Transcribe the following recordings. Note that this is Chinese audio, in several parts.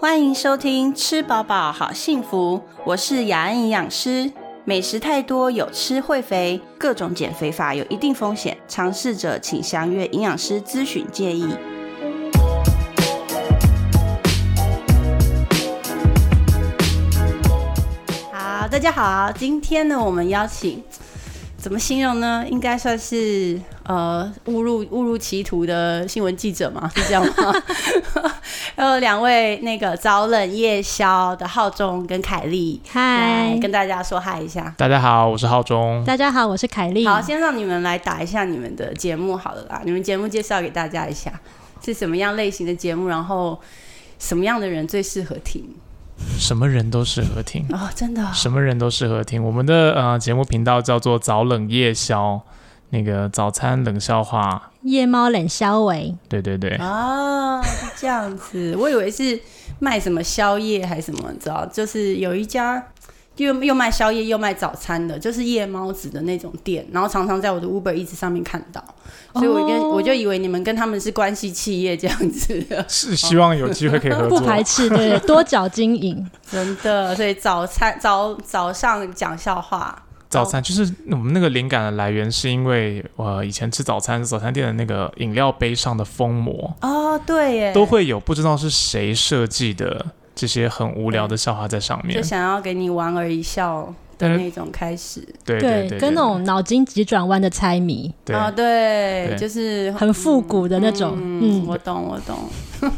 欢迎收听《吃饱饱好幸福》，我是雅安营养师。美食太多有吃会肥，各种减肥法有一定风险，尝试者请详阅营养师咨询建议。好，大家好，今天呢，我们邀请。怎么形容呢？应该算是呃误入误入歧途的新闻记者嘛，是这样吗？呃，两位那个早冷夜宵的浩中跟凯丽，嗨，跟大家说嗨一下。大家好，我是浩中。大家好，我是凯丽。好，先让你们来打一下你们的节目好了啦。你们节目介绍给大家一下，是什么样类型的节目？然后什么样的人最适合听？什么人都适合听哦，真的，什么人都适合听。我们的呃节目频道叫做早冷夜宵，那个早餐冷笑话，夜猫冷消维。对对对，啊，这样子，我以为是卖什么宵夜还是什么，你知道，就是有一家。又又卖宵夜又卖早餐的，就是夜猫子的那种店，然后常常在我的 Uber 一直上面看到，所以我跟我就以为你们跟他们是关系企业这样子的，是希望有机会可以合作，不排斥，对，多角经营，真的，所以早餐早早上讲笑话，早餐就是我们那个灵感的来源，是因为我以前吃早餐早餐店的那个饮料杯上的封膜哦，对耶，都会有不知道是谁设计的。这些很无聊的笑话在上面，就想要给你莞尔一笑的那种开始，对对，跟那种脑筋急转弯的猜谜。啊，对，就是很复古的那种。嗯，我懂，我懂。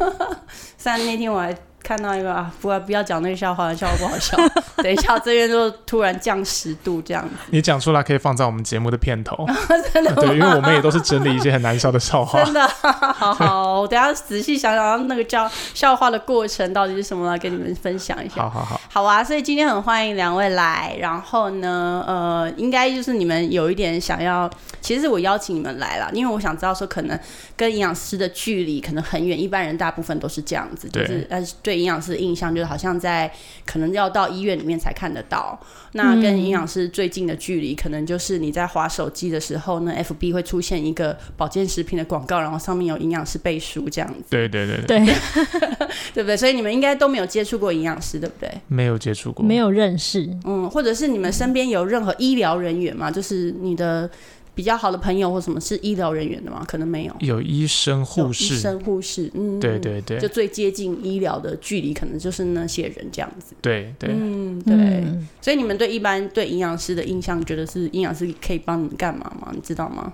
虽然那天我还。看到一个啊，不要不要讲那个笑话，笑话不好笑。等一下，这边就突然降十度这样子。你讲出来可以放在我们节目的片头，真的。对，因为我们也都是整理一些很难笑的笑话。真的，好好，我等下仔细想想那个叫笑话的过程到底是什么，来跟你们分享一下。好好好，好啊。所以今天很欢迎两位来，然后呢，呃，应该就是你们有一点想要，其实是我邀请你们来了，因为我想知道说，可能跟营养师的距离可能很远，一般人大部分都是这样子，就是呃对。营养师的印象就是好像在可能要到医院里面才看得到。那跟营养师最近的距离，可能就是你在划手机的时候呢，FB 会出现一个保健食品的广告，然后上面有营养师背书这样子。对对对对，对不对？所以你们应该都没有接触过营养师，对不对？没有接触过，没有认识。嗯，或者是你们身边有任何医疗人员吗？就是你的。比较好的朋友或什么是医疗人员的吗？可能没有，有医生、护士、医生、护士，嗯，对对对，就最接近医疗的距离，可能就是那些人这样子。对对，嗯对。所以你们对一般对营养师的印象，觉得是营养师可以帮你们干嘛吗？你知道吗？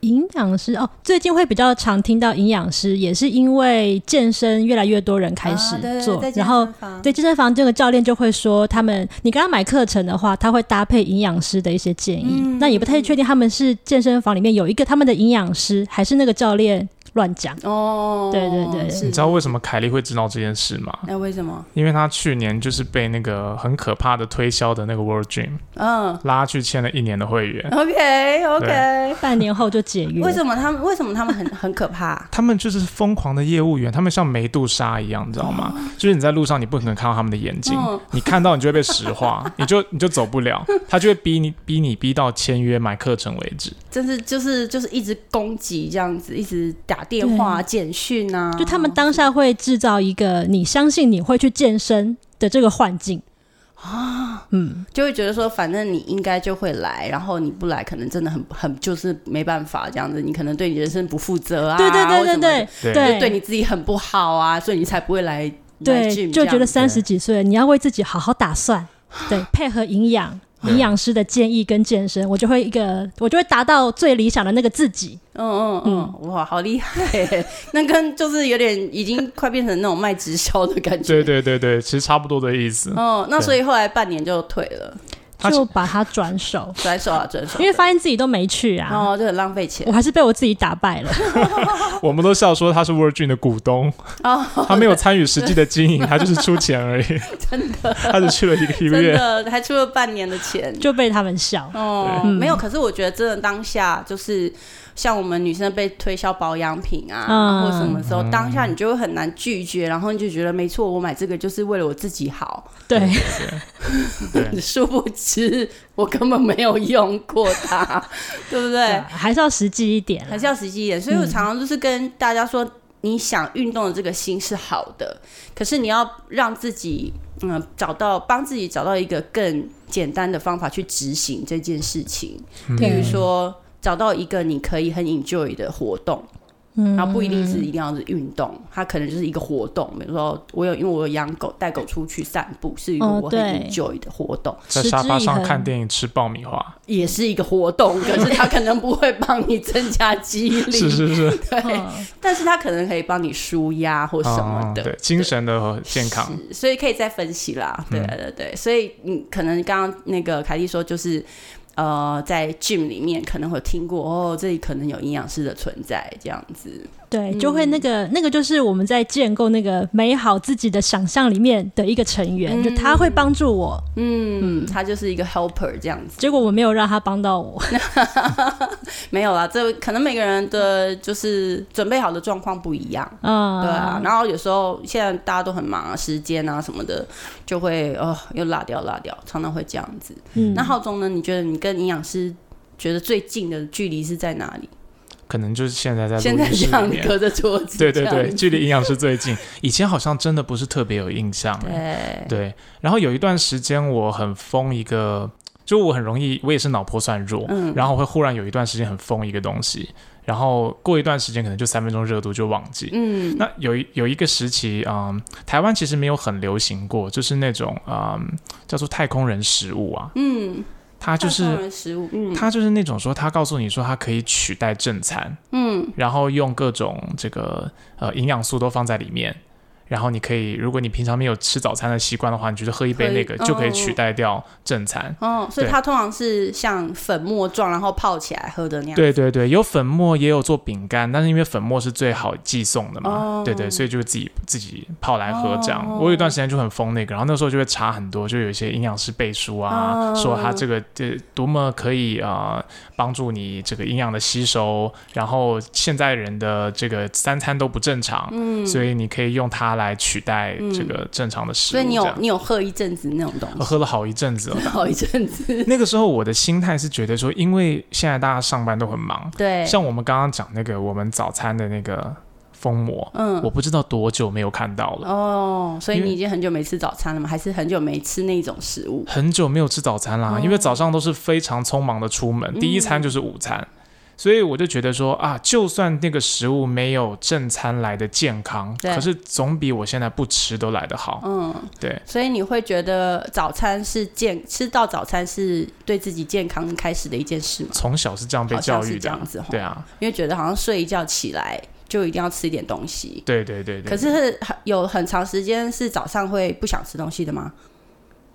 营养师哦，最近会比较常听到营养师，也是因为健身越来越多人开始做，然后对健身房这个教练就会说，他们你刚刚买课程的话，他会搭配营养师的一些建议，那也不太确定他们是健身房里面有一个他们的营养师，还是那个教练。乱讲哦，对对对，你知道为什么凯莉会知道这件事吗？那为什么？因为他去年就是被那个很可怕的推销的那个 World Dream，嗯，拉去签了一年的会员。OK OK，半年后就解约。为什么他们？为什么他们很 很可怕？他们就是疯狂的业务员，他们像梅杜莎一样，你知道吗？就是你在路上，你不可能看到他们的眼睛，你看到你就会被石化，你就你就走不了，他就会逼你逼你逼到签约买课程为止。真是就是就是一直攻击这样子，一直打。电话、简讯啊，就他们当下会制造一个你相信你会去健身的这个幻境啊，嗯，就会觉得说，反正你应该就会来，然后你不来，可能真的很很就是没办法这样子，你可能对你人生不负责啊，对对对对对，对，对你自己很不好啊，所以你才不会来。对，就觉得三十几岁你要为自己好好打算，对，配合营养。营养师的建议跟健身，我就会一个，我就会达到最理想的那个自己。嗯嗯嗯，哇，好厉害！那跟就是有点已经快变成那种卖直销的感觉。对对对对，其实差不多的意思。哦，那所以后来半年就退了。就把它转手，转手啊，转手，因为发现自己都没去啊，哦，就很浪费钱。我还是被我自己打败了。我们都笑说他是 Virgin 的股东，他没有参与实际的经营，他就是出钱而已。真的，他只去了一个月，真的还出了半年的钱，就被他们笑。哦，没有，可是我觉得真的当下就是。像我们女生被推销保养品啊，或什么时候，当下你就会很难拒绝，然后你就觉得没错，我买这个就是为了我自己好。对，殊不知我根本没有用过它，对不对？还是要实际一点，还是要实际一点。所以我常常就是跟大家说，你想运动的这个心是好的，可是你要让自己嗯找到帮自己找到一个更简单的方法去执行这件事情，比如说找到一个你可以很 enjoy 的活动。嗯然后不一定是一定要是运动，它可能就是一个活动。比如说，我有因为我有养狗，带狗出去散步是一个我很 enjoy 的活动。在沙发上看电影、吃爆米花也是一个活动，可是它可能不会帮你增加肌力。是是是，对。但是它可能可以帮你舒压或什么的，对精神的健康。所以可以再分析啦，对对对。所以你可能刚刚那个凯蒂说就是。呃，在 gym 里面可能会听过哦，这里可能有营养师的存在，这样子。对，就会那个那个就是我们在建构那个美好自己的想象里面的一个成员，就他会帮助我。嗯，他就是一个 helper 这样子。结果我没有让他帮到我，没有啦，这可能每个人的就是准备好的状况不一样。嗯，对啊。然后有时候现在大家都很忙啊，时间啊什么的，就会哦又落掉落掉，常常会这样子。嗯，那浩中呢？你觉得你跟营养师觉得最近的距离是在哪里？可能就是现在在现在这样隔着桌子，对对对，距离营养师最近。以前好像真的不是特别有印象，对对。然后有一段时间我很疯一个，就我很容易，我也是脑波算弱，嗯，然后会忽然有一段时间很疯一个东西，然后过一段时间可能就三分钟热度就忘记，嗯。那有一有一个时期啊，台湾其实没有很流行过，就是那种啊叫做太空人食物啊，嗯。它就是，他就是那种说，他告诉你说，它可以取代正餐，嗯，然后用各种这个呃营养素都放在里面。然后你可以，如果你平常没有吃早餐的习惯的话，你觉得喝一杯那个就可以取代掉正餐。哦，所以它通常是像粉末状，然后泡起来喝的那样。对对对，有粉末也有做饼干，但是因为粉末是最好寄送的嘛，对对，所以就自己自己泡来喝这样。我有一段时间就很疯那个，然后那时候就会查很多，就有一些营养师背书啊，说它这个这多么可以啊帮助你这个营养的吸收，然后现在人的这个三餐都不正常，嗯，所以你可以用它。来取代这个正常的食物，所以你有你有喝一阵子那种东西，我喝了好一阵子，好一阵子。那个时候我的心态是觉得说，因为现在大家上班都很忙，对，像我们刚刚讲那个我们早餐的那个封膜，嗯，我不知道多久没有看到了。哦，所以你已经很久没吃早餐了吗？还是很久没吃那种食物？很久没有吃早餐啦，因为早上都是非常匆忙的出门，第一餐就是午餐。所以我就觉得说啊，就算那个食物没有正餐来的健康，可是总比我现在不吃都来得好。嗯，对。所以你会觉得早餐是健吃到早餐是对自己健康开始的一件事吗？从小是这样被教育的，这样子。对啊，因为觉得好像睡一觉起来就一定要吃一点东西。对对对对。可是有很长时间是早上会不想吃东西的吗？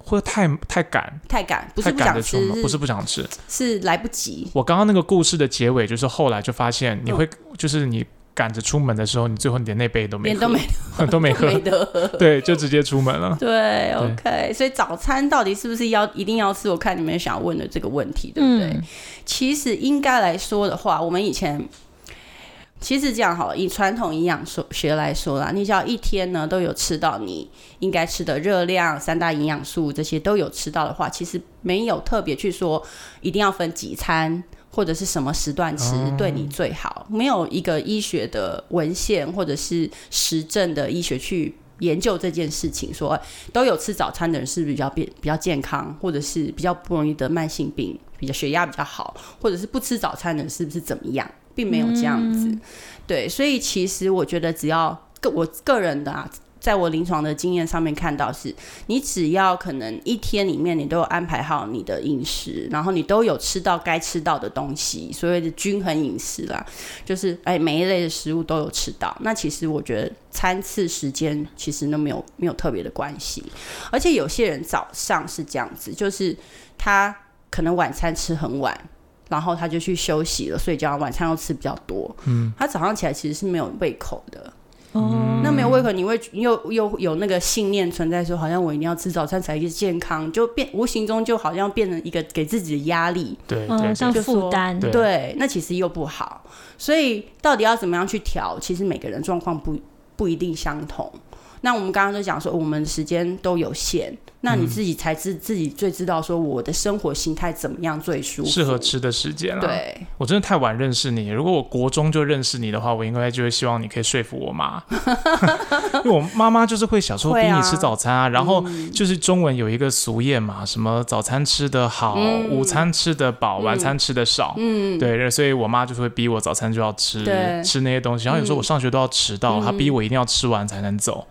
会太太赶，太赶，不是不想吃，不是不想吃，是来不及。我刚刚那个故事的结尾就是后来就发现，你会就是你赶着出门的时候，你最后连那杯都没喝，都没 都没喝，对，就直接出门了。对，OK。所以早餐到底是不是要一定要吃？我看你们想问的这个问题，对不对？其实应该来说的话，我们以前。其实这样好了，以传统营养学来说啦，你只要一天呢都有吃到你应该吃的热量、三大营养素这些都有吃到的话，其实没有特别去说一定要分几餐或者是什么时段吃对你最好，没有一个医学的文献或者是实证的医学去研究这件事情，说都有吃早餐的人是不是比较变比较健康，或者是比较不容易得慢性病，比较血压比较好，或者是不吃早餐的人是不是怎么样？并没有这样子，对，所以其实我觉得，只要个我个人的啊，在我临床的经验上面看到，是你只要可能一天里面你都有安排好你的饮食，然后你都有吃到该吃到的东西，所谓的均衡饮食啦，就是哎每一类的食物都有吃到，那其实我觉得餐次时间其实都没有没有特别的关系，而且有些人早上是这样子，就是他可能晚餐吃很晚。然后他就去休息了，睡觉。晚餐又吃比较多。嗯，他早上起来其实是没有胃口的。哦，那没有胃口，你会又又有那个信念存在，说好像我一定要吃早餐才健康，就变无形中就好像变成一个给自己的压力。对，像负担。对，那其实又不好。所以到底要怎么样去调？其实每个人状况不不一定相同。那我们刚刚都讲说，我们时间都有限。那你自己才知自己最知道说我的生活形态怎么样最舒服，适合吃的时间了。对，我真的太晚认识你。如果我国中就认识你的话，我应该就会希望你可以说服我妈，因为我妈妈就是会小时候逼你吃早餐啊。然后就是中文有一个俗谚嘛，什么早餐吃得好，午餐吃得饱，晚餐吃得少。嗯，对，所以我妈就是会逼我早餐就要吃吃那些东西。然后有时候我上学都要迟到，她逼我一定要吃完才能走。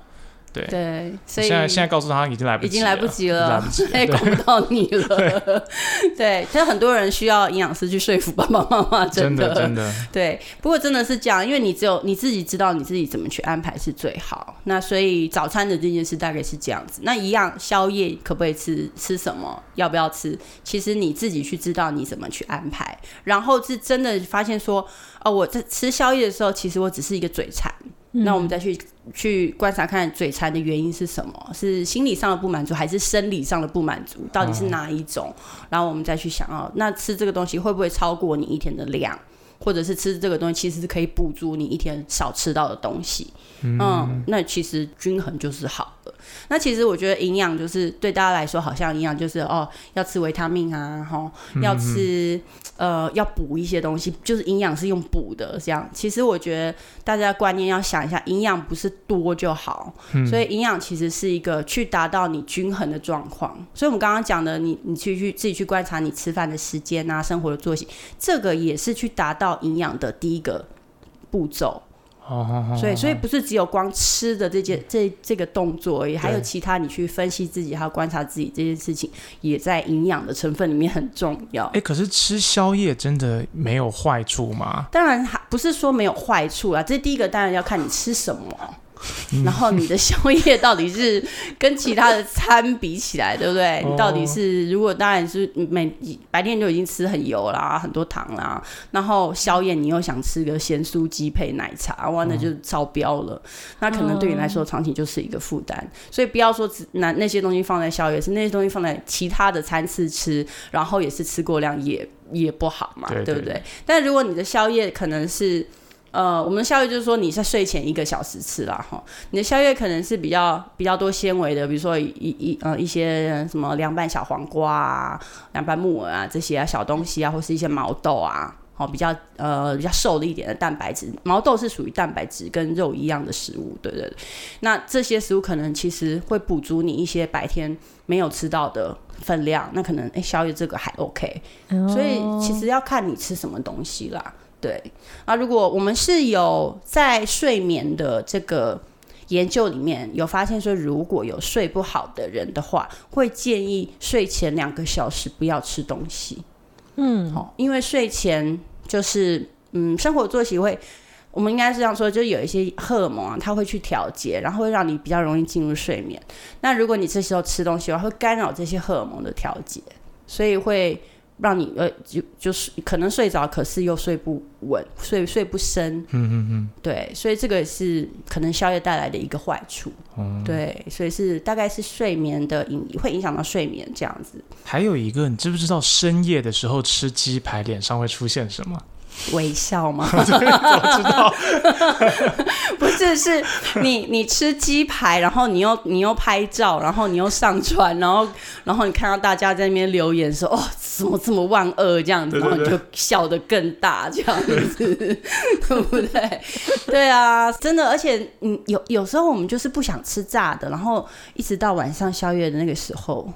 对对，所以现在现在告诉他已经来不及，已经来不及了，来不及，也管不到你了。对，其实很多人需要营养师去说服爸爸妈妈，真的真的。对，不过真的是这样，因为你只有你自己知道你自己怎么去安排是最好。那所以早餐的这件事大概是这样子。那一样宵夜可不可以吃？吃什么？要不要吃？其实你自己去知道你怎么去安排。然后是真的发现说，哦，我在吃宵夜的时候，其实我只是一个嘴馋。那我们再去去观察看嘴馋的原因是什么？是心理上的不满足，还是生理上的不满足？到底是哪一种？然后我们再去想哦，那吃这个东西会不会超过你一天的量？或者是吃这个东西其实是可以补足你一天少吃到的东西？嗯，那其实均衡就是好的。那其实我觉得营养就是对大家来说，好像营养就是哦，要吃维他命啊，哈，要吃。呃，要补一些东西，就是营养是用补的，这样。其实我觉得大家观念要想一下，营养不是多就好，所以营养其实是一个去达到你均衡的状况。所以我们刚刚讲的，你你去去自己去观察你吃饭的时间啊，生活的作息，这个也是去达到营养的第一个步骤。哦，所以所以不是只有光吃的这件这这个动作而已，还有其他你去分析自己，还有观察自己这件事情，也在营养的成分里面很重要。哎，可是吃宵夜真的没有坏处吗？当然还不是说没有坏处啊，这第一个当然要看你吃什么。然后你的宵夜到底是跟其他的餐比起来，对不对？你到底是如果当然是每白天就已经吃很油啦，很多糖啦，然后宵夜你又想吃个咸酥鸡配奶茶，哇，那就超标了。那可能对你来说长期就是一个负担。所以不要说只拿那些东西放在宵夜，是那些东西放在其他的餐次吃，然后也是吃过量也也不好嘛，对不对？但如果你的宵夜可能是。呃，我们的宵夜就是说你在睡前一个小时吃啦，哈。你的宵夜可能是比较比较多纤维的，比如说一一呃一些什么凉拌小黄瓜啊、凉拌木耳啊这些啊小东西啊，或是一些毛豆啊，哦比较呃比较瘦的一点的蛋白质。毛豆是属于蛋白质跟肉一样的食物，对对对。那这些食物可能其实会补足你一些白天没有吃到的分量，那可能哎宵夜这个还 OK。所以其实要看你吃什么东西啦。对，啊，如果我们是有在睡眠的这个研究里面有发现说，如果有睡不好的人的话，会建议睡前两个小时不要吃东西。嗯，好，因为睡前就是嗯，生活作息会，我们应该是这样说，就有一些荷尔蒙啊，它会去调节，然后会让你比较容易进入睡眠。那如果你这时候吃东西的话，会干扰这些荷尔蒙的调节，所以会。让你呃就就是可能睡着，可是又睡不稳，睡睡不深。嗯嗯嗯，对，所以这个是可能宵夜带来的一个坏处。哦，对，所以是大概是睡眠的影会影响到睡眠这样子。还有一个，你知不知道深夜的时候吃鸡排脸上会出现什么？微笑吗？我知道，不是，是你你吃鸡排，然后你又你又拍照，然后你又上传，然后然后你看到大家在那边留言说哦，怎么这么万恶这样子，然后你就笑得更大这样子，对不对？对啊，真的，而且嗯，有有时候我们就是不想吃炸的，然后一直到晚上宵夜的那个时候。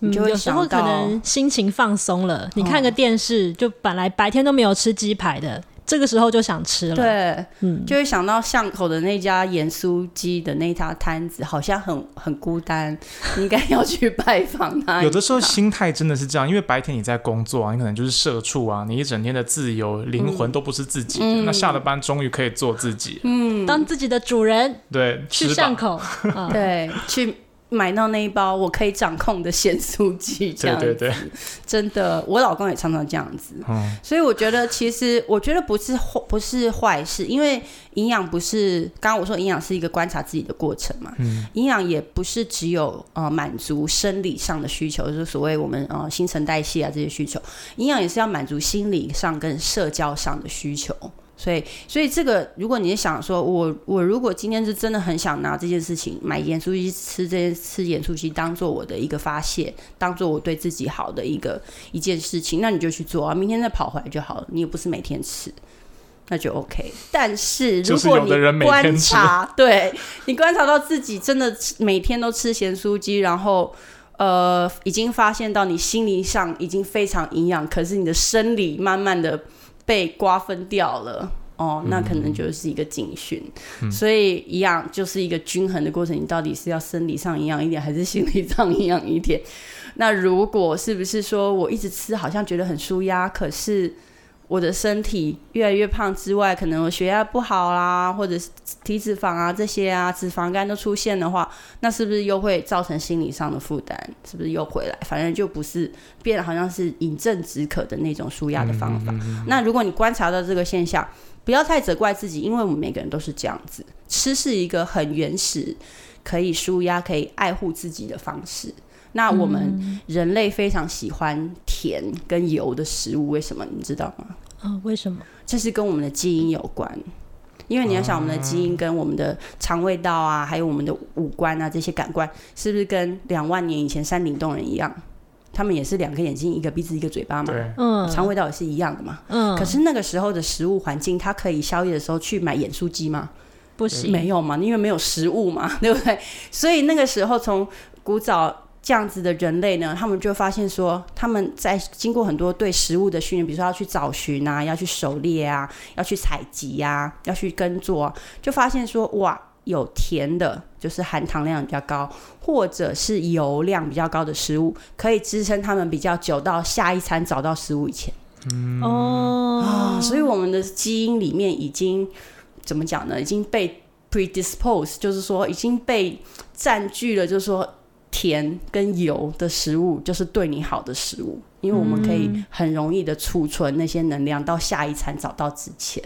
嗯，有时候可能心情放松了，你看个电视，就本来白天都没有吃鸡排的，这个时候就想吃了。对，嗯，就会想到巷口的那家盐酥鸡的那家摊子，好像很很孤单，应该要去拜访他。有的时候心态真的是这样，因为白天你在工作啊，你可能就是社畜啊，你一整天的自由灵魂都不是自己的。那下了班终于可以做自己，嗯，当自己的主人。对，去巷口，对，去。买到那一包我可以掌控的咸酥鸡，这样子，真的，我老公也常常这样子，所以我觉得其实我觉得不是不是坏事，因为营养不是刚刚我说营养是一个观察自己的过程嘛，营养也不是只有呃满足生理上的需求，就是所谓我们呃新陈代谢啊这些需求，营养也是要满足心理上跟社交上的需求。所以，所以这个，如果你想说，我我如果今天是真的很想拿这件事情买盐酥鸡吃，这件吃盐酥鸡当做我的一个发泄，当做我对自己好的一个一件事情，那你就去做啊，明天再跑回来就好了。你也不是每天吃，那就 OK。但是如果你观察，对你观察到自己真的每天都吃咸酥鸡，然后呃，已经发现到你心理上已经非常营养，可是你的生理慢慢的。被瓜分掉了哦，那可能就是一个警讯，所以一样就是一个均衡的过程。你到底是要生理上营养一点，还是心理上营养一点？那如果是不是说我一直吃，好像觉得很舒压，可是？我的身体越来越胖之外，可能我血压不好啦，或者是体脂肪啊这些啊，脂肪肝都出现的话，那是不是又会造成心理上的负担？是不是又回来？反正就不是变得好像是饮鸩止渴的那种舒压的方法。那如果你观察到这个现象，不要太责怪自己，因为我们每个人都是这样子。吃是一个很原始，可以舒压、可以爱护自己的方式。那我们人类非常喜欢甜跟油的食物，为什么你知道吗？啊，为什么？这是跟我们的基因有关。因为你要想，我们的基因跟我们的肠胃道啊，还有我们的五官啊，这些感官，是不是跟两万年以前山顶洞人一样？他们也是两个眼睛、一个鼻子、一个嘴巴嘛。嗯。肠胃道也是一样的嘛。嗯。可是那个时候的食物环境，它可以宵夜的时候去买盐酥鸡吗？不行，没有嘛，因为没有食物嘛，对不对？所以那个时候从古早。这样子的人类呢，他们就发现说，他们在经过很多对食物的训练，比如说要去找寻啊，要去狩猎啊，要去采集啊，要去耕作，就发现说，哇，有甜的，就是含糖量比较高，或者是油量比较高的食物，可以支撑他们比较久到下一餐找到食物以前。嗯哦，所以我们的基因里面已经怎么讲呢？已经被 predispose，就是说已经被占据了，就是说。甜跟油的食物就是对你好的食物，因为我们可以很容易的储存那些能量到下一餐找到之前，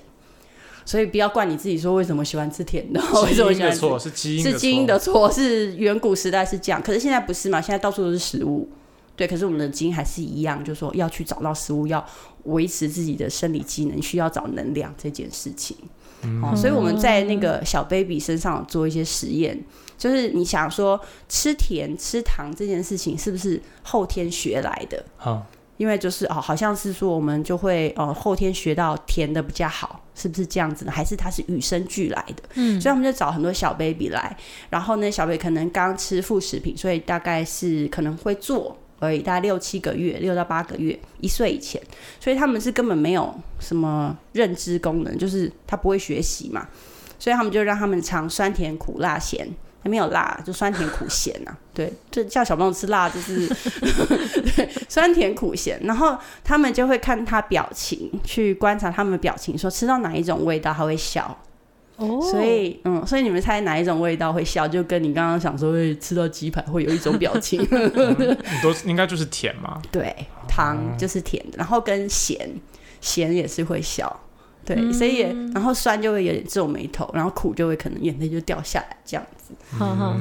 所以不要怪你自己说为什么喜欢吃甜的，为什么喜欢错是基因是基因的错，是远古时代是这样，可是现在不是嘛？现在到处都是食物，对，可是我们的基因还是一样，就是说要去找到食物，要维持自己的生理机能，需要找能量这件事情。哦，所以我们在那个小 baby 身上做一些实验。就是你想说吃甜吃糖这件事情是不是后天学来的？好，因为就是哦，好像是说我们就会哦后天学到甜的比较好，是不是这样子呢？还是它是与生俱来的？嗯，所以我们就找很多小 baby 来，然后呢，小 baby 可能刚吃副食品，所以大概是可能会做而已，大概六七个月，六到八个月，一岁以前，所以他们是根本没有什么认知功能，就是他不会学习嘛，所以他们就让他们尝酸甜苦辣咸。还没有辣，就酸甜苦咸 呐。对，就叫小朋友吃辣，就是 对酸甜苦咸。然后他们就会看他表情，去观察他们的表情，说吃到哪一种味道他会笑。哦，所以嗯，所以你们猜哪一种味道会笑？就跟你刚刚想说会吃到鸡排会有一种表情。你都应该就是甜嘛？对，糖就是甜的，然后跟咸，咸也是会笑。对，所以也然后酸就会有点皱眉头，然后苦就会可能眼泪就掉下来这样子。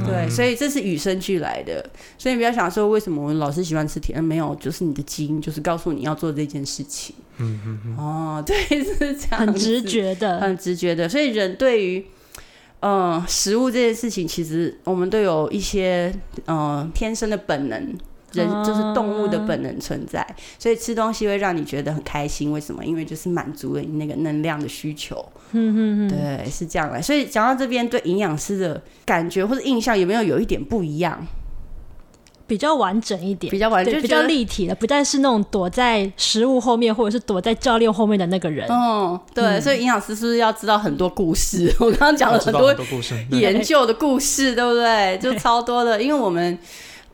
对，所以这是与生俱来的。所以不要想说为什么我们老是喜欢吃甜，没有，就是你的基因就是告诉你要做这件事情。嗯嗯嗯。哦，对，是这样。很直觉的，很直觉的。所以人对于嗯食物这件事情，其实我们都有一些嗯天生的本能。人就是动物的本能存在，所以吃东西会让你觉得很开心。为什么？因为就是满足了你那个能量的需求。嗯嗯嗯，对，是这样来。所以讲到这边，对营养师的感觉或者印象有没有有一点不一样？比较完整一点，比较完整，比较立体的，不再是那种躲在食物后面或者是躲在教练后面的那个人。嗯，对。所以营养师是不是要知道很多故事？我刚刚讲了很多故事，研究的故事，对不对？就超多的，因为我们。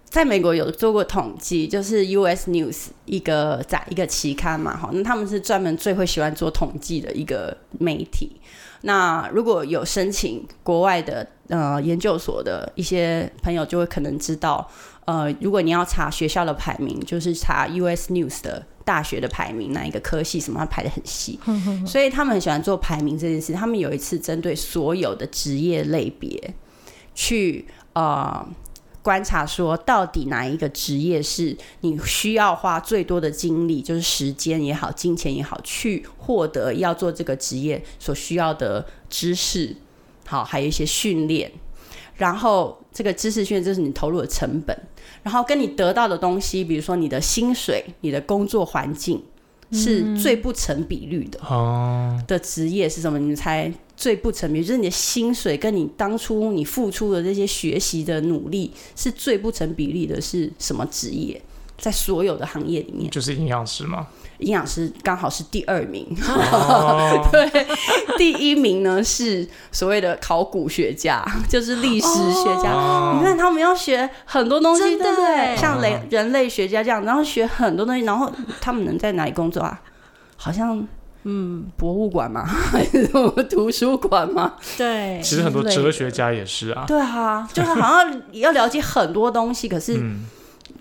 在美国有做过统计，就是 U.S. News 一个在一个期刊嘛，哈，那他们是专门最会喜欢做统计的一个媒体。那如果有申请国外的呃研究所的一些朋友，就会可能知道，呃，如果你要查学校的排名，就是查 U.S. News 的大学的排名，哪一个科系什么，它排的很细。所以他们很喜欢做排名这件事。他们有一次针对所有的职业类别去呃。观察说，到底哪一个职业是你需要花最多的精力，就是时间也好，金钱也好，去获得要做这个职业所需要的知识，好，还有一些训练。然后这个知识训练就是你投入的成本，然后跟你得到的东西，比如说你的薪水、你的工作环境，是最不成比率的。哦，的职业是什么？你们猜最不成比，就是你的薪水跟你当初你付出的这些学习的努力是最不成比例的，是什么职业？在所有的行业里面，就是营养师吗？营养师刚好是第二名，对，第一名呢是所谓的考古学家，就是历史学家。你看他们要学很多东西，对不对？像人人类学家这样，然后学很多东西，然后他们能在哪里工作啊？好像嗯，博物馆吗？还是什么图书馆吗？对，其实很多哲学家也是啊。对啊，就是好像要了解很多东西，可是。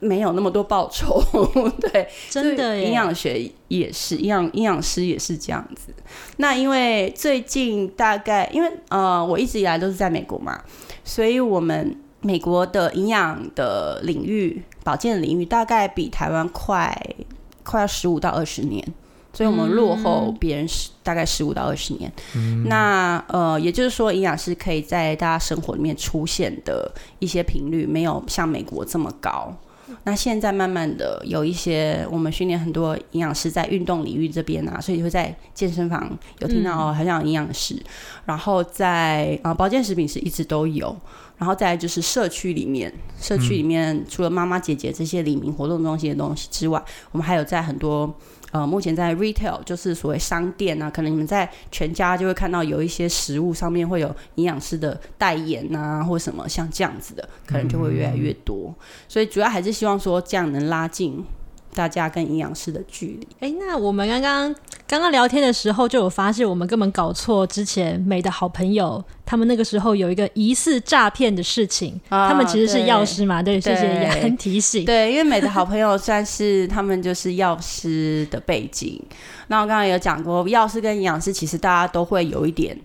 没有那么多报酬，对，真的。营养学也是，营养营养师也是这样子。那因为最近大概，因为呃，我一直以来都是在美国嘛，所以我们美国的营养的领域、保健的领域，大概比台湾快快要十五到二十年，所以我们落后别人十大概十五到二十年。那呃，也就是说，营养师可以在大家生活里面出现的一些频率，没有像美国这么高。那现在慢慢的有一些，我们训练很多营养师在运动领域这边啊，所以会在健身房有听到哦，好像有营养师，然后在啊保健食品是一直都有，然后再就是社区里面，社区里面除了妈妈姐姐这些里民活动中心的东西之外，我们还有在很多。呃，目前在 retail 就是所谓商店啊，可能你们在全家就会看到有一些食物上面会有营养师的代言啊，或什么像这样子的，可能就会越来越多。所以主要还是希望说这样能拉近。大家跟营养师的距离。哎，那我们刚刚刚刚聊天的时候，就有发现我们根本搞错之前美的好朋友，他们那个时候有一个疑似诈骗的事情，他们其实是药师嘛？对，谢谢雅恩提醒。对，因为美的好朋友算是他们就是药师的背景。那我刚刚有讲过，药师跟营养师其实大家都会有一点。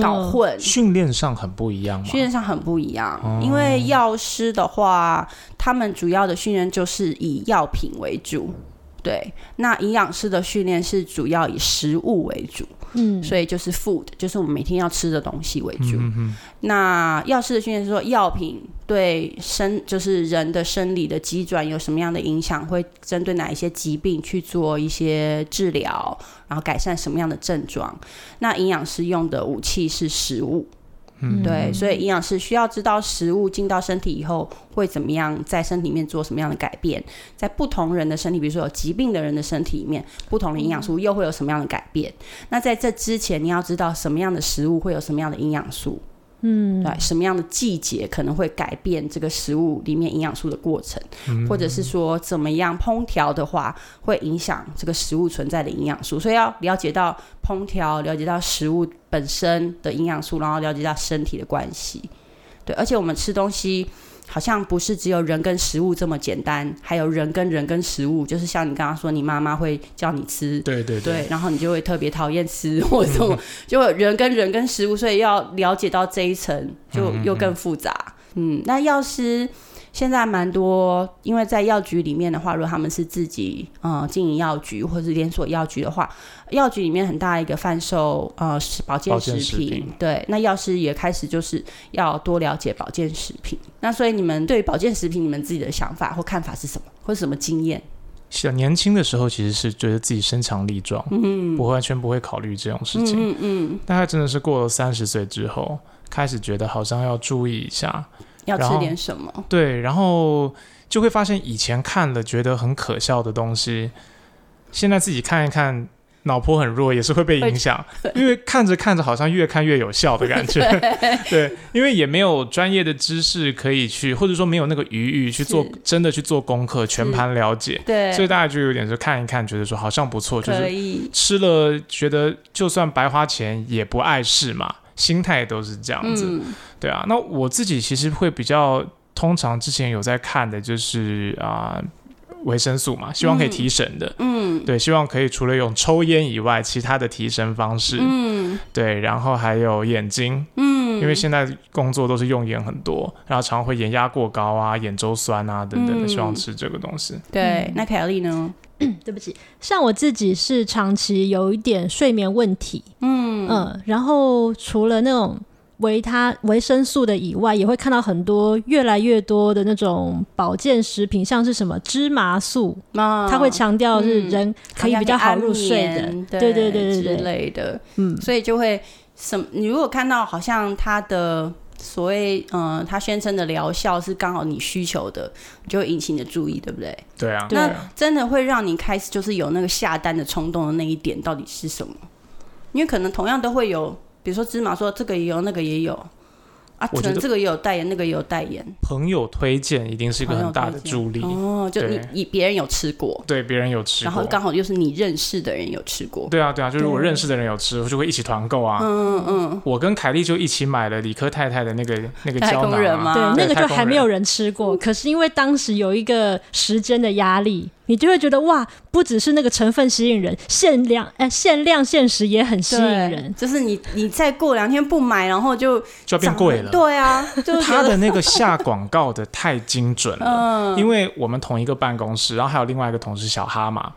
搞混，训练上很不一样吗？训练上很不一样，因为药师的话，他们主要的训练就是以药品为主。对，那营养师的训练是主要以食物为主，嗯，所以就是 food，就是我们每天要吃的东西为主。那药师的训练是说，药品对生就是人的生理的机转有什么样的影响，会针对哪一些疾病去做一些治疗，然后改善什么样的症状。那营养师用的武器是食物。对，所以营养师需要知道食物进到身体以后会怎么样，在身体里面做什么样的改变，在不同人的身体，比如说有疾病的人的身体里面，不同的营养素又会有什么样的改变？那在这之前，你要知道什么样的食物会有什么样的营养素。嗯，对，什么样的季节可能会改变这个食物里面营养素的过程，或者是说怎么样烹调的话会影响这个食物存在的营养素，所以要了解到烹调，了解到食物本身的营养素，然后了解到身体的关系。对，而且我们吃东西。好像不是只有人跟食物这么简单，还有人跟人跟食物，就是像你刚刚说，你妈妈会叫你吃，对对对，然后你就会特别讨厌吃或者什么，就人跟人跟食物，所以要了解到这一层，就又更复杂。嗯，那要是。现在蛮多，因为在药局里面的话，如果他们是自己呃经营药局或者是连锁药局的话，药局里面很大一个贩售呃保健食品，对，那药师也开始就是要多了解保健食品。那所以你们对保健食品，你们自己的想法或看法是什么，或是什么经验？小年轻的时候其实是觉得自己身强力壮，嗯，不完全不会考虑这种事情，嗯嗯，大概真的是过了三十岁之后，开始觉得好像要注意一下。要吃点什么？对，然后就会发现以前看了觉得很可笑的东西，现在自己看一看，脑波很弱，也是会被影响。因为看着看着，好像越看越有效的感觉。对，因为也没有专业的知识可以去，或者说没有那个余裕去做真的去做功课，全盘了解。对，所以大家就有点是看一看，觉得说好像不错，就是吃了觉得就算白花钱也不碍事嘛。心态都是这样子，对啊。那我自己其实会比较，通常之前有在看的，就是啊，维生素嘛，希望可以提神的。嗯，对，希望可以除了用抽烟以外，其他的提神方式。嗯，对，然后还有眼睛。嗯，因为现在工作都是用眼很多，然后常常会眼压过高啊、眼周酸啊等等的，希望吃这个东西。对，那凯莉呢？对不起，像我自己是长期有一点睡眠问题。嗯嗯，然后除了那种。维他维生素的以外，也会看到很多越来越多的那种保健食品，像是什么芝麻素，它会强调是人可以比较好入睡的，对对对对之类的，嗯，所以就会什你如果看到好像它的所谓嗯，它宣称的疗效是刚好你需求的，就会引起你的注意，对不对？对啊，那真的会让你开始就是有那个下单的冲动的那一点到底是什么？因为可能同样都会有。比如说芝麻，说这个也有，那个也有。啊，可能这个也有代言，那个也有代言。朋友推荐一定是一个很大的助力哦。就你你别人有吃过，对，别人有吃过，然后刚好又是你认识的人有吃过。对啊，对啊，就是我认识的人有吃，我就会一起团购啊。嗯嗯嗯。我跟凯莉就一起买了李科太太的那个那个胶囊，对，那个就还没有人吃过。可是因为当时有一个时间的压力，你就会觉得哇，不只是那个成分吸引人，限量哎，限量限时也很吸引人。就是你你再过两天不买，然后就就要变贵了。对啊，就他的那个下广告的太精准了，因为我们同一个办公室，然后还有另外一个同事小哈嘛，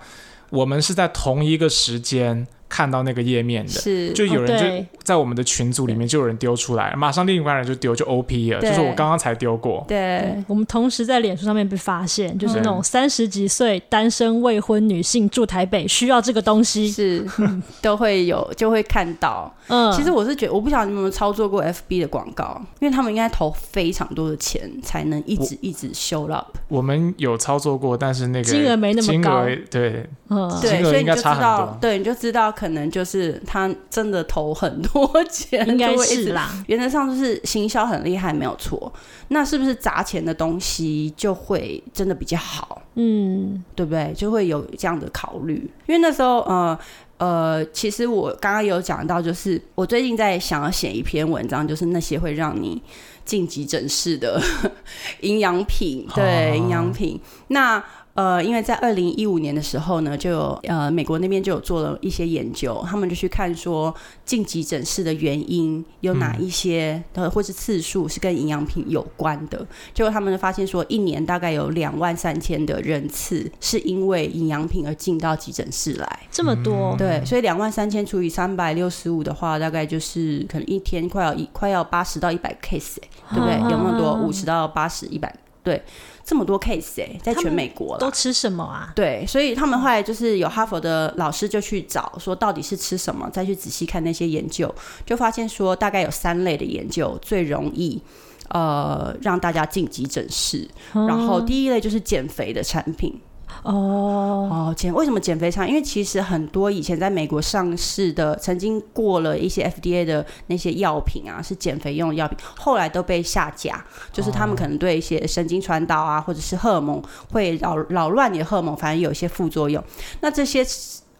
我们是在同一个时间。看到那个页面的，是就有人就在我们的群组里面就有人丢出来，马上另一个人就丢就 O P 了，就是我刚刚才丢过。对，我们同时在脸书上面被发现，就是那种三十几岁单身未婚女性住台北需要这个东西，是 都会有就会看到。嗯，其实我是觉得我不晓得你们有没有操作过 F B 的广告，因为他们应该投非常多的钱才能一直一直 show up。我们有操作过，但是那个金额没那么高，对，嗯，对，所以你就知道，对，你就知道。可能就是他真的投很多钱，应该是啦。原则上就是行销很厉害，没有错。那是不是砸钱的东西就会真的比较好？嗯，对不对？就会有这样的考虑。因为那时候，呃呃，其实我刚刚有讲到，就是我最近在想要写一篇文章，就是那些会让你进急诊室的 营养品，对，营养品。那呃，因为在二零一五年的时候呢，就有呃美国那边就有做了一些研究，他们就去看说进急诊室的原因有哪一些，呃，或是次数是跟营养品有关的。结果他们发现说，一年大概有两万三千的人次是因为营养品而进到急诊室来，这么多。对，所以两万三千除以三百六十五的话，大概就是可能一天快要一快要八十到一百 case，对不对？有那么多五十到八十一百，对。这么多 case 哎，在全美国都吃什么啊？对，所以他们后来就是有哈佛的老师就去找，说到底是吃什么，再去仔细看那些研究，就发现说大概有三类的研究最容易呃让大家进急诊室，然后第一类就是减肥的产品。哦哦，减为什么减肥餐？因为其实很多以前在美国上市的，曾经过了一些 FDA 的那些药品啊，是减肥用的药品，后来都被下架，就是他们可能对一些神经传导啊，或者是荷尔蒙会扰扰乱你的荷尔蒙，反正有一些副作用。那这些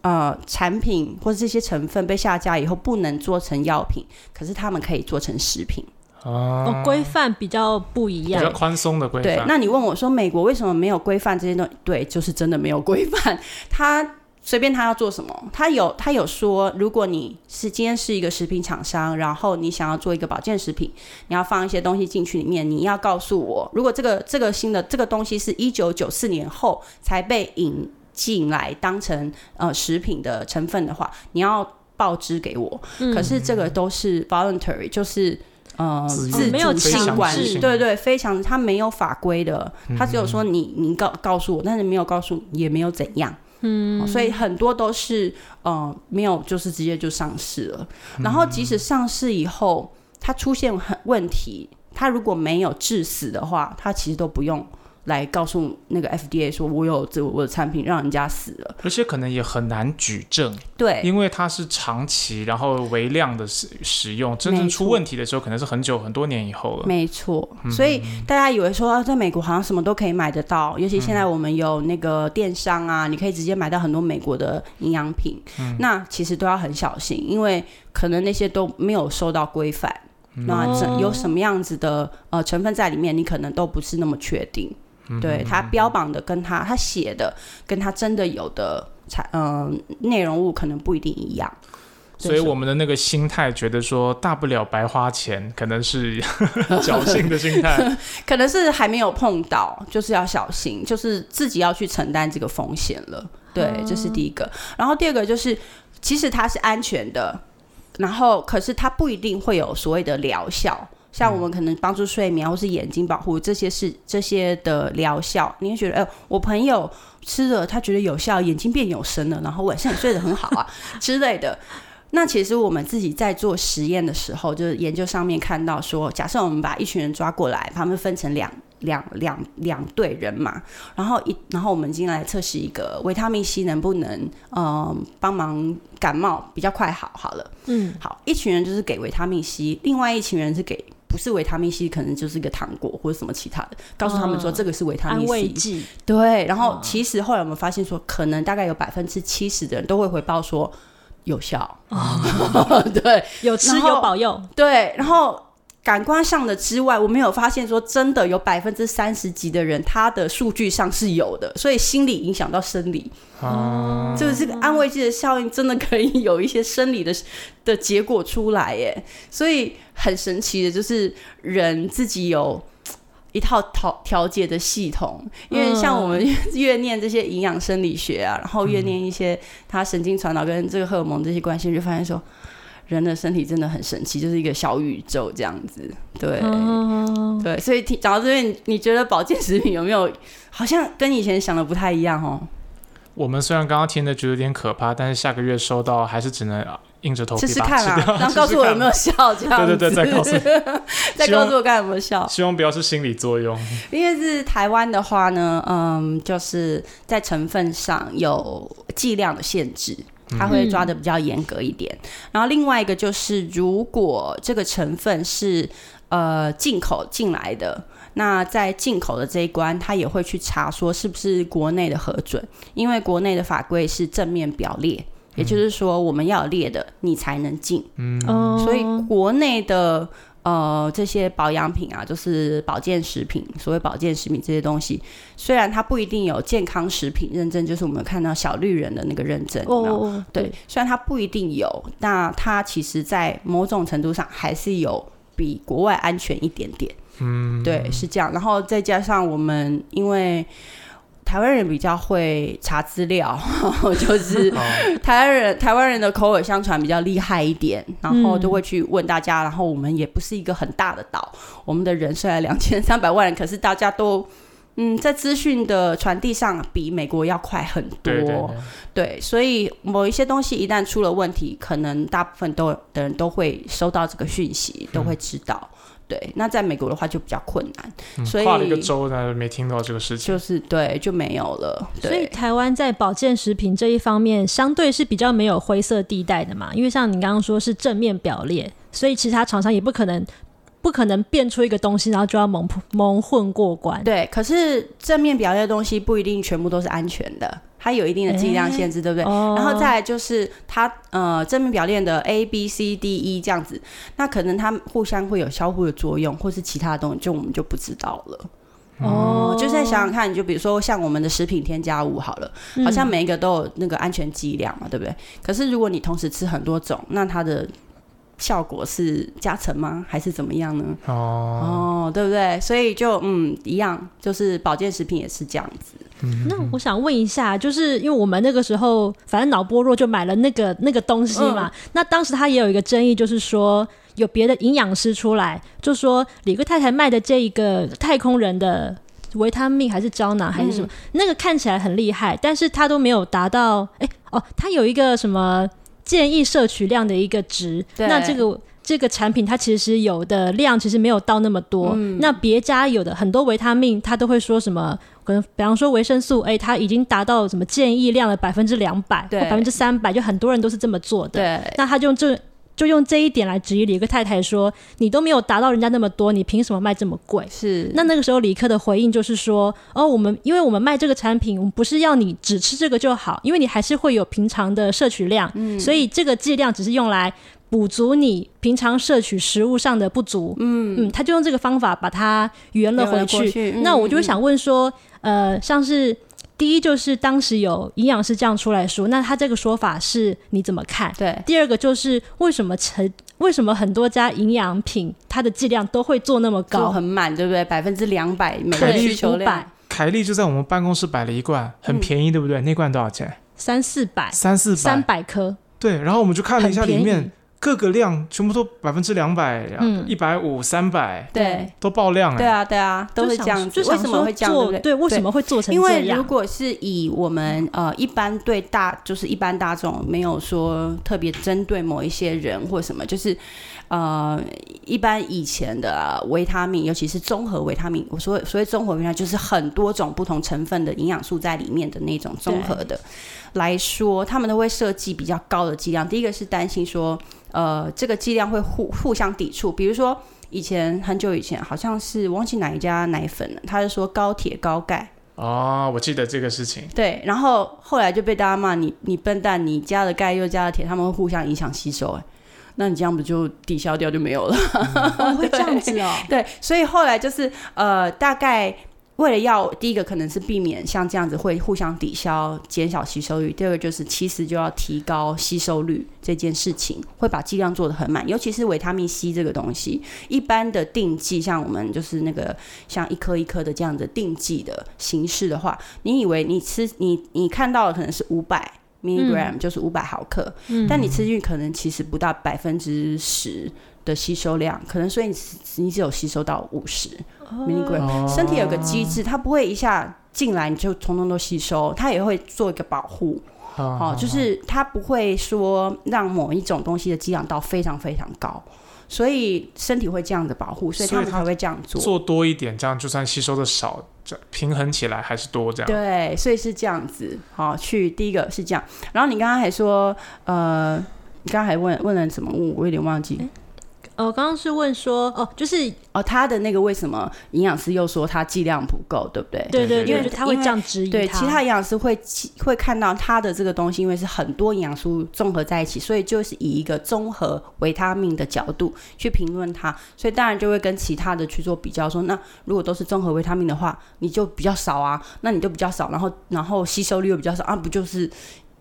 呃产品或者这些成分被下架以后，不能做成药品，可是他们可以做成食品。哦，规范比较不一样，比较宽松的规范。对，那你问我说，美国为什么没有规范这些东西？对，就是真的没有规范。他随便他要做什么，他有他有说，如果你是今天是一个食品厂商，然后你想要做一个保健食品，你要放一些东西进去里面，你要告诉我，如果这个这个新的这个东西是一九九四年后才被引进来当成呃食品的成分的话，你要报知给我。可是这个都是 voluntary，就是。呃，自主性管制，对对，非常，他没有法规的，他只有说你你告告诉我，但是没有告诉，也没有怎样，嗯，所以很多都是呃没有，就是直接就上市了。然后即使上市以后，它出现很问题，它如果没有致死的话，它其实都不用。来告诉那个 FDA 说，我有这我的产品让人家死了，而且可能也很难举证，对，因为它是长期然后微量的使使用，真正出问题的时候可能是很久很多年以后了。没错，所以大家以为说啊在美国好像什么都可以买得到，尤其现在我们有那个电商啊，你可以直接买到很多美国的营养品，那其实都要很小心，因为可能那些都没有受到规范，那有什么样子的呃成分在里面，你可能都不是那么确定。对他标榜的跟他他写的跟他真的有的产嗯内容物可能不一定一样。所以我们的那个心态，觉得说大不了白花钱，可能是 侥幸的心态，可能是还没有碰到，就是要小心，就是自己要去承担这个风险了。对，这是第一个。然后第二个就是，其实它是安全的，然后可是它不一定会有所谓的疗效。像我们可能帮助睡眠或是眼睛保护这些是这些的疗效，你会觉得哎，我朋友吃了他觉得有效，眼睛变有神了，然后晚上也睡得很好啊 之类的。那其实我们自己在做实验的时候，就是研究上面看到说，假设我们把一群人抓过来，他们分成两两两两队人嘛，然后一然后我们进来测试一个维他命 C 能不能嗯帮忙感冒比较快好好了，嗯，好，一群人就是给维他命 C，另外一群人是给不是维他命 C，可能就是一个糖果或者什么其他的，告诉他们说这个是维他命 C，对，然后其实后来我们发现说，可能大概有百分之七十的人都会回报说。有效，对，有吃有保佑，对。然后感官上的之外，我没有发现说真的有百分之三十几的人，他的数据上是有的，所以心理影响到生理，哦，就是这个安慰剂的效应真的可以有一些生理的的结果出来，耶。所以很神奇的就是人自己有。一套调调节的系统，因为像我们 越念这些营养生理学啊，然后越念一些它神经传导跟这个荷尔蒙这些关系，就发现说人的身体真的很神奇，就是一个小宇宙这样子。对，对，所以听讲到这边，你觉得保健食品有没有好像跟以前想的不太一样哦？我们虽然刚刚听的觉得有点可怕，但是下个月收到还是只能。硬着头皮试试看啊，然后告诉我有没有效，这样对对对，再告诉 再告诉我看有没有效。希望不要是心理作用。因为是台湾的话呢，嗯，就是在成分上有剂量的限制，它会抓的比较严格一点。然后另外一个就是，如果这个成分是呃进口进来的，那在进口的这一关，他也会去查说是不是国内的核准，因为国内的法规是正面表列。也就是说，我们要列的，你才能进。嗯，所以国内的呃这些保养品啊，就是保健食品，所谓保健食品这些东西，虽然它不一定有健康食品认证，就是我们看到小绿人的那个认证。哦，对，虽然它不一定有，那它其实在某种程度上还是有比国外安全一点点。嗯，对，是这样。然后再加上我们因为。台湾人比较会查资料，就是台湾人台湾人的口耳相传比较厉害一点，然后就会去问大家。然后我们也不是一个很大的岛，我们的人虽然两千三百万人，可是大家都嗯在资讯的传递上比美国要快很多。对，所以某一些东西一旦出了问题，可能大部分都的人都会收到这个讯息，都会知道。对，那在美国的话就比较困难，所以跨了一个州呢，没听到这个事情，就是对就没有了。所以台湾在保健食品这一方面，相对是比较没有灰色地带的嘛，因为像你刚刚说是正面表列，所以其他厂商也不可能不可能变出一个东西，然后就要蒙蒙混过关。对，可是正面表列的东西不一定全部都是安全的。它有一定的剂量限制，对不对？然后再来就是它呃正面表链的 A B C D E 这样子，那可能它互相会有相互的作用，或是其他的东西，就我们就不知道了。哦，就在想想看，你就比如说像我们的食品添加物好了，好像每一个都有那个安全剂量嘛，对不对？可是如果你同时吃很多种，那它的效果是加成吗？还是怎么样呢？哦哦，对不对？所以就嗯一样，就是保健食品也是这样子。那我想问一下，就是因为我们那个时候反正脑波弱就买了那个那个东西嘛。那当时他也有一个争议，就是说有别的营养师出来，就说李克太太卖的这一个太空人的维他命还是胶囊还是什么，那个看起来很厉害，但是他都没有达到。哎哦，他有一个什么建议摄取量的一个值，那这个。这个产品它其实有的量其实没有到那么多，那别家有的很多维他命，它都会说什么？可能比方说维生素 A，它已经达到什么建议量的百分之两百或百分之三百，就很多人都是这么做的。对，那他就这就用这一点来质疑李克太太说：“你都没有达到人家那么多，你凭什么卖这么贵？”是。那那个时候李克的回应就是说：“哦，我们因为我们卖这个产品，我们不是要你只吃这个就好，因为你还是会有平常的摄取量，所以这个剂量只是用来。”补足你平常摄取食物上的不足。嗯嗯，他就用这个方法把它圆了回去。那我就会想问说，呃，像是。第一就是当时有营养师这样出来说，那他这个说法是你怎么看？对。第二个就是为什么成为什么很多家营养品它的剂量都会做那么高，很满，对不对？百分之两百每个需求量。凯利就在我们办公室摆了一罐，很便宜，对不对？那罐多少钱？三四百。三四百。三百颗。对，然后我们就看了一下里面。各个量全部都百分之两百，嗯，一百五、三百，对，都爆量哎。对啊，对啊，都是这样。子。为什么会这样？对对，为什么会做成这样？因为如果是以我们呃一般对大，就是一般大众没有说特别针对某一些人或什么，就是呃一般以前的维他命，尤其是综合维他命，我说所谓综合维他命就是很多种不同成分的营养素在里面的那种综合的来说，他们都会设计比较高的剂量。第一个是担心说。呃，这个剂量会互互相抵触。比如说，以前很久以前，好像是忘记哪一家奶粉了，他是说高铁高钙。哦，我记得这个事情。对，然后后来就被大家骂你，你笨蛋，你加了钙又加了铁，他们会互相影响吸收。哎，那你这样不就抵消掉就没有了？会这样子哦。对，所以后来就是呃，大概。为了要第一个可能是避免像这样子会互相抵消、减少吸收率；第二个就是其实就要提高吸收率这件事情，会把剂量做的很满。尤其是维他命 C 这个东西，一般的定剂像我们就是那个像一颗一颗的这样子定剂的形式的话，你以为你吃你你看到的可能是五百 milligram，就是五百毫克，但你吃进去可能其实不到百分之十。的吸收量可能，所以你你只有吸收到五十 milligram。身体有个机制，它不会一下进来你就通通都吸收，它也会做一个保护。哦，就是它不会说让某一种东西的剂量到非常非常高，所以身体会这样的保护，所以他们才会这样做。做多一点，这样就算吸收的少，这平衡起来还是多这样。对，所以是这样子。好，去第一个是这样。然后你刚刚还说，呃，你刚刚还问问了什么我，我有点忘记。呃，刚刚是问说，哦，就是哦，他的那个为什么营养师又说他剂量不够，对不对？对对，因为他会这样质疑。对，其他营养师会会看到他的这个东西，因为是很多营养素综合在一起，所以就是以一个综合维他命的角度去评论它，所以当然就会跟其他的去做比较，说那如果都是综合维他命的话，你就比较少啊，那你就比较少，然后然后吸收率又比较少啊，不就是？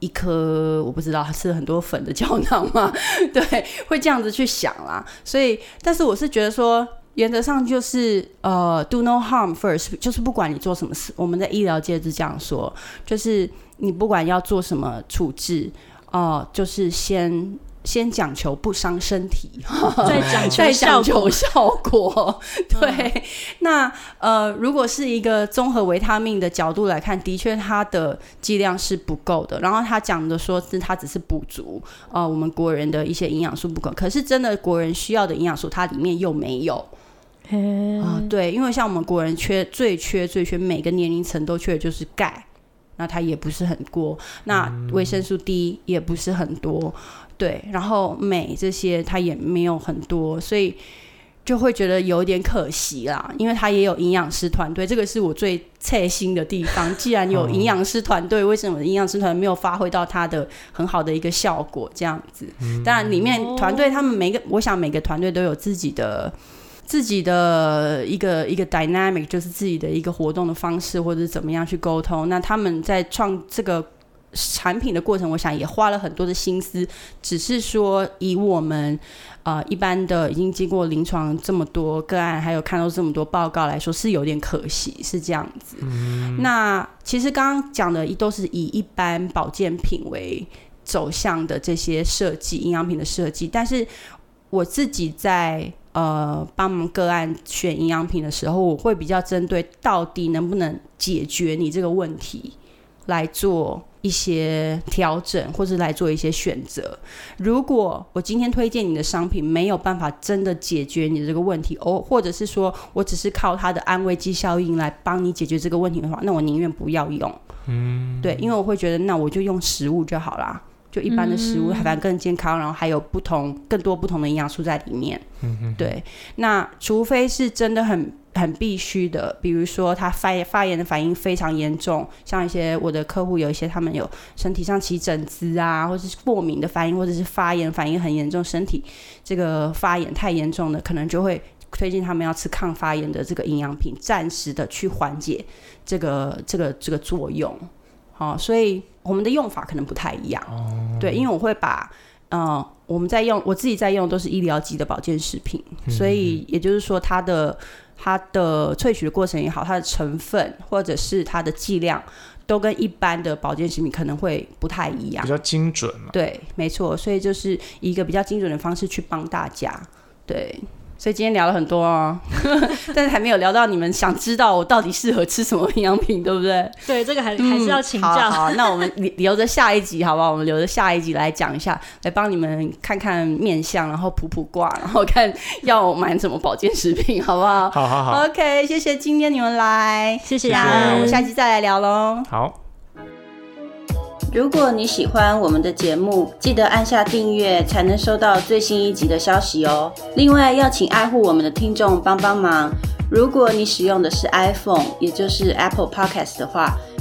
一颗我不知道，吃了很多粉的胶囊吗？对，会这样子去想啦。所以，但是我是觉得说，原则上就是呃，do no harm first，就是不管你做什么事，我们在医疗界是这样说，就是你不管要做什么处置，哦，就是先。先讲求不伤身体，再讲再讲求效果。对，那呃，如果是一个综合维他命的角度来看，的确它的剂量是不够的。然后他讲的说是它只是补足呃我们国人的一些营养素不够，可是真的国人需要的营养素它里面又没有。啊，对，因为像我们国人缺最缺最缺每个年龄层都缺的就是钙，那它也不是很多，那维生素 D 也不是很多。对，然后美这些它也没有很多，所以就会觉得有点可惜啦。因为它也有营养师团队，这个是我最切心的地方。既然有营养师团队，为什么营养师团没有发挥到它的很好的一个效果？这样子，当然里面团队他们每个，我想每个团队都有自己的自己的一个一个 dynamic，就是自己的一个活动的方式，或者是怎么样去沟通。那他们在创这个。产品的过程，我想也花了很多的心思，只是说以我们呃一般的已经经过临床这么多个案，还有看到这么多报告来说，是有点可惜，是这样子。那其实刚刚讲的都是以一般保健品为走向的这些设计，营养品的设计，但是我自己在呃帮忙个案选营养品的时候，我会比较针对到底能不能解决你这个问题来做。一些调整，或是来做一些选择。如果我今天推荐你的商品没有办法真的解决你的这个问题，哦，或者是说我只是靠它的安慰剂效应来帮你解决这个问题的话，那我宁愿不要用。嗯，对，因为我会觉得那我就用食物就好啦，就一般的食物，反正更健康，然后还有不同更多不同的营养素在里面。嗯对，那除非是真的很很必须的，比如说他发发炎的反应非常严重，像一些我的客户有一些他们有身体上起疹子啊，或者是过敏的反应，或者是发炎反应很严重，身体这个发炎太严重的，可能就会推荐他们要吃抗发炎的这个营养品，暂时的去缓解这个这个这个作用。好，所以我们的用法可能不太一样。对，因为我会把嗯我们在用我自己在用都是医疗级的保健食品，所以也就是说它的。它的萃取的过程也好，它的成分或者是它的剂量，都跟一般的保健食品可能会不太一样，比较精准对，没错，所以就是一个比较精准的方式去帮大家，对。所以今天聊了很多啊，但是还没有聊到你们想知道我到底适合吃什么营养品，对不对？对，这个还还是要请教。好，那我们留着下一集，好不好？我们留着下一集来讲一下，来帮你们看看面相，然后卜卜卦，然后看要买什么保健食品，好不好？好好好。OK，谢谢今天你们来，谢谢我们下期再来聊喽。好。如果你喜欢我们的节目，记得按下订阅，才能收到最新一集的消息哦。另外，要请爱护我们的听众帮帮忙。如果你使用的是 iPhone，也就是 Apple Podcast 的话，